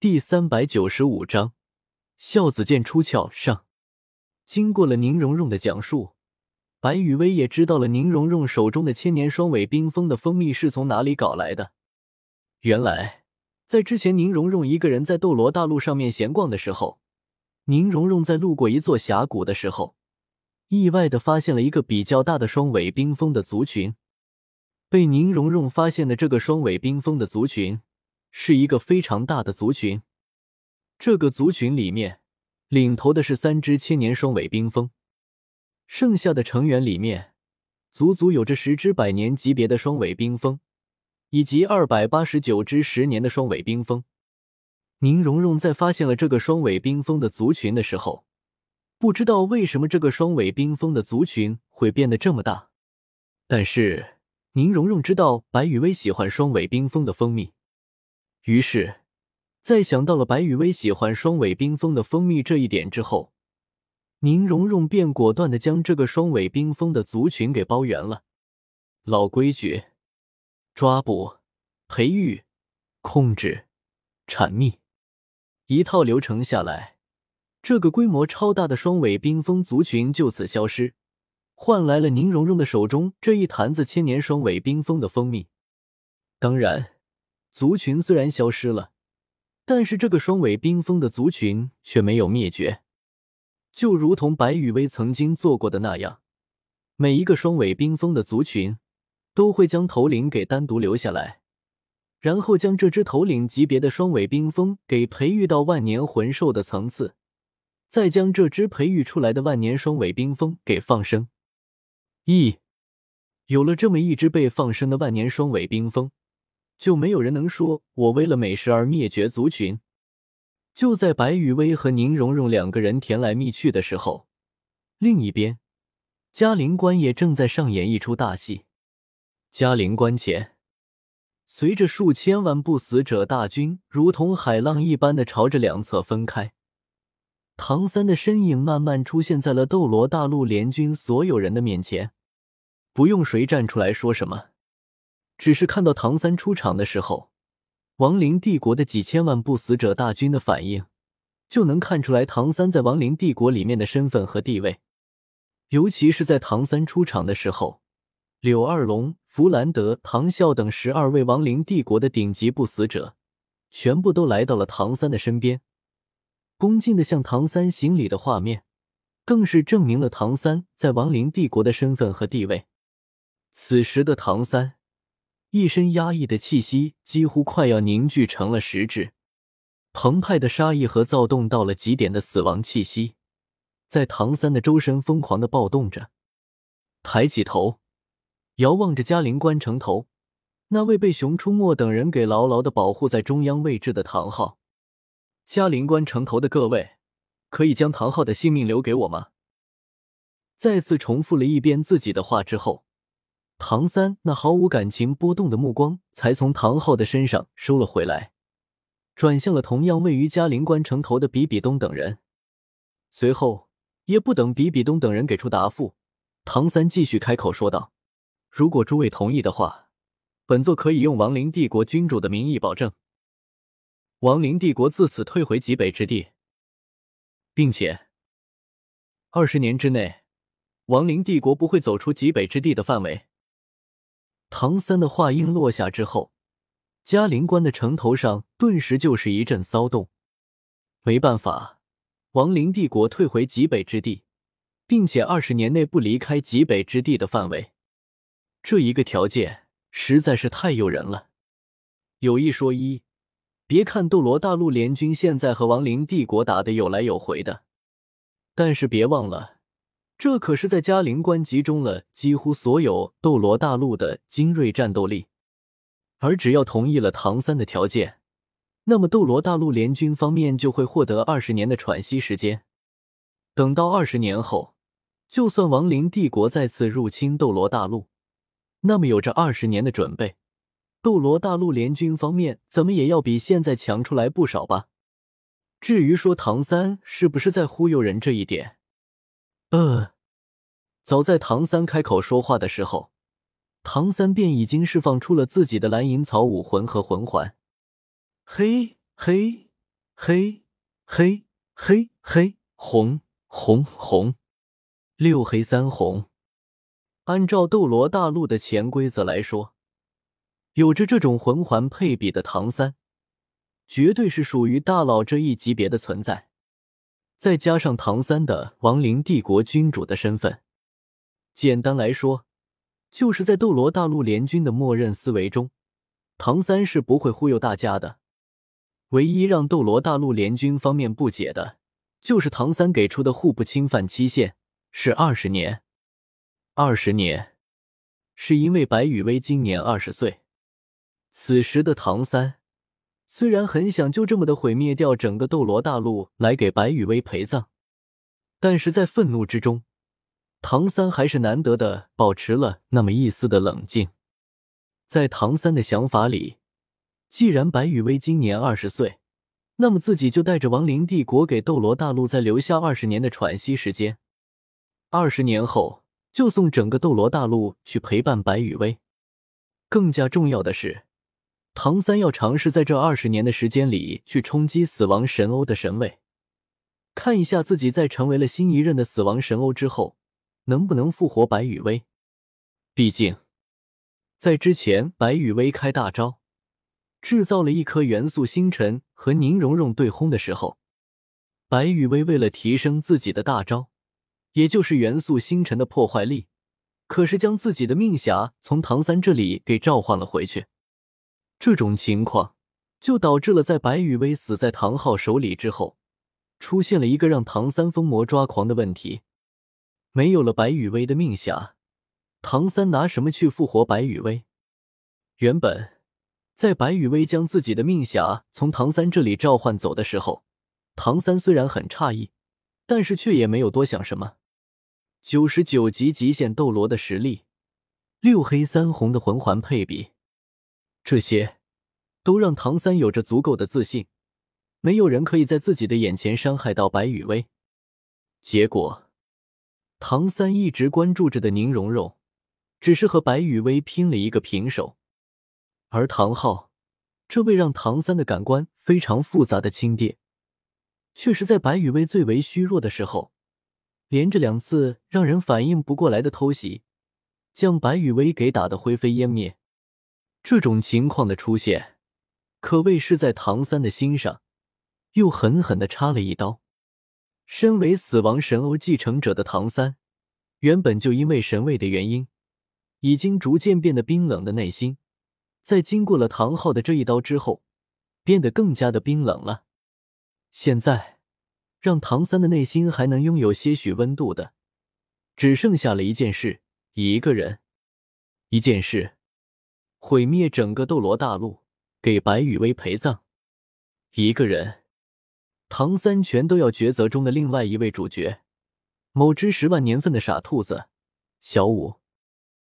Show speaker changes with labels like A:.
A: 第三百九十五章，孝子剑出鞘上。经过了宁荣荣的讲述，白雨薇也知道了宁荣荣手中的千年双尾冰封的蜂蜜是从哪里搞来的。原来，在之前宁荣荣一个人在斗罗大陆上面闲逛的时候，宁荣荣在路过一座峡谷的时候，意外的发现了一个比较大的双尾冰封的族群。被宁荣荣发现的这个双尾冰封的族群。是一个非常大的族群，这个族群里面领头的是三只千年双尾冰蜂，剩下的成员里面足足有着十只百年级别的双尾冰蜂，以及二百八十九只十年的双尾冰蜂。宁荣荣在发现了这个双尾冰蜂的族群的时候，不知道为什么这个双尾冰蜂的族群会变得这么大，但是宁荣荣知道白雨薇喜欢双尾冰蜂的蜂蜜。于是，在想到了白雨薇喜欢双尾冰蜂的蜂蜜这一点之后，宁荣荣便果断的将这个双尾冰蜂的族群给包圆了。老规矩，抓捕、培育、控制、产蜜，一套流程下来，这个规模超大的双尾冰蜂族群就此消失，换来了宁荣荣的手中这一坛子千年双尾冰蜂的蜂蜜。当然。族群虽然消失了，但是这个双尾冰封的族群却没有灭绝。就如同白羽薇曾经做过的那样，每一个双尾冰封的族群都会将头领给单独留下来，然后将这只头领级别的双尾冰封给培育到万年魂兽的层次，再将这只培育出来的万年双尾冰封给放生。一有了这么一只被放生的万年双尾冰封。就没有人能说我为了美食而灭绝族群。就在白雨薇和宁荣荣两个人甜来蜜去的时候，另一边，嘉陵关也正在上演一出大戏。嘉陵关前，随着数千万不死者大军如同海浪一般的朝着两侧分开，唐三的身影慢慢出现在了斗罗大陆联军所有人的面前。不用谁站出来说什么。只是看到唐三出场的时候，亡灵帝国的几千万不死者大军的反应，就能看出来唐三在亡灵帝国里面的身份和地位。尤其是在唐三出场的时候，柳二龙、弗兰德、唐啸等十二位亡灵帝国的顶级不死者，全部都来到了唐三的身边，恭敬的向唐三行礼的画面，更是证明了唐三在亡灵帝国的身份和地位。此时的唐三。一身压抑的气息几乎快要凝聚成了实质，澎湃的杀意和躁动到了极点的死亡气息，在唐三的周身疯狂的暴动着。抬起头，遥望着嘉陵关城头，那位被熊出没等人给牢牢的保护在中央位置的唐昊。嘉陵关城头的各位，可以将唐昊的性命留给我吗？再次重复了一遍自己的话之后。唐三那毫无感情波动的目光才从唐昊的身上收了回来，转向了同样位于嘉陵关城头的比比东等人。随后，也不等比比东等人给出答复，唐三继续开口说道：“如果诸位同意的话，本座可以用亡灵帝国君主的名义保证，亡灵帝国自此退回极北之地，并且二十年之内，亡灵帝国不会走出极北之地的范围。”唐三的话音落下之后，嘉陵关的城头上顿时就是一阵骚动。没办法，亡灵帝国退回极北之地，并且二十年内不离开极北之地的范围，这一个条件实在是太诱人了。有一说一，别看斗罗大陆联军现在和亡灵帝国打的有来有回的，但是别忘了。这可是在嘉陵关集中了几乎所有斗罗大陆的精锐战斗力，而只要同意了唐三的条件，那么斗罗大陆联军方面就会获得二十年的喘息时间。等到二十年后，就算亡灵帝国再次入侵斗罗大陆，那么有着二十年的准备，斗罗大陆联军方面怎么也要比现在强出来不少吧？至于说唐三是不是在忽悠人这一点，呃，早在唐三开口说话的时候，唐三便已经释放出了自己的蓝银草武魂和魂环。嘿，嘿，黑黑黑黑红红红，六黑三红。按照斗罗大陆的潜规则来说，有着这种魂环配比的唐三，绝对是属于大佬这一级别的存在。再加上唐三的亡灵帝国君主的身份，简单来说，就是在斗罗大陆联军的默认思维中，唐三是不会忽悠大家的。唯一让斗罗大陆联军方面不解的，就是唐三给出的互不侵犯期限是二十年。二十年，是因为白羽薇今年二十岁。此时的唐三虽然很想就这么的毁灭掉整个斗罗大陆来给白羽薇陪葬，但是在愤怒之中，唐三还是难得的保持了那么一丝的冷静。在唐三的想法里，既然白羽薇今年二十岁，那么自己就带着亡灵帝国给斗罗大陆再留下二十年的喘息时间。二十年后。就送整个斗罗大陆去陪伴白羽薇。更加重要的是，唐三要尝试在这二十年的时间里去冲击死亡神欧的神位，看一下自己在成为了新一任的死亡神欧之后，能不能复活白羽薇。毕竟，在之前白羽薇开大招，制造了一颗元素星辰和宁荣荣对轰的时候，白羽薇为了提升自己的大招。也就是元素星辰的破坏力，可是将自己的命匣从唐三这里给召唤了回去。这种情况就导致了在白羽薇死在唐昊手里之后，出现了一个让唐三疯魔抓狂的问题：没有了白羽薇的命匣，唐三拿什么去复活白羽薇？原本在白羽薇将自己的命匣从唐三这里召唤走的时候，唐三虽然很诧异，但是却也没有多想什么。九十九级极限斗罗的实力，六黑三红的魂环配比，这些都让唐三有着足够的自信，没有人可以在自己的眼前伤害到白羽薇。结果，唐三一直关注着的宁荣荣，只是和白羽薇拼了一个平手，而唐昊这位让唐三的感官非常复杂的亲爹，却是在白羽薇最为虚弱的时候。连着两次让人反应不过来的偷袭，将白羽薇给打得灰飞烟灭。这种情况的出现，可谓是在唐三的心上又狠狠的插了一刀。身为死亡神欧继承者的唐三，原本就因为神位的原因，已经逐渐变得冰冷的内心，在经过了唐昊的这一刀之后，变得更加的冰冷了。现在。让唐三的内心还能拥有些许温度的，只剩下了一件事，一个人，一件事，毁灭整个斗罗大陆，给白羽薇陪葬。一个人，唐三全都要抉择中的另外一位主角，某只十万年份的傻兔子，小五。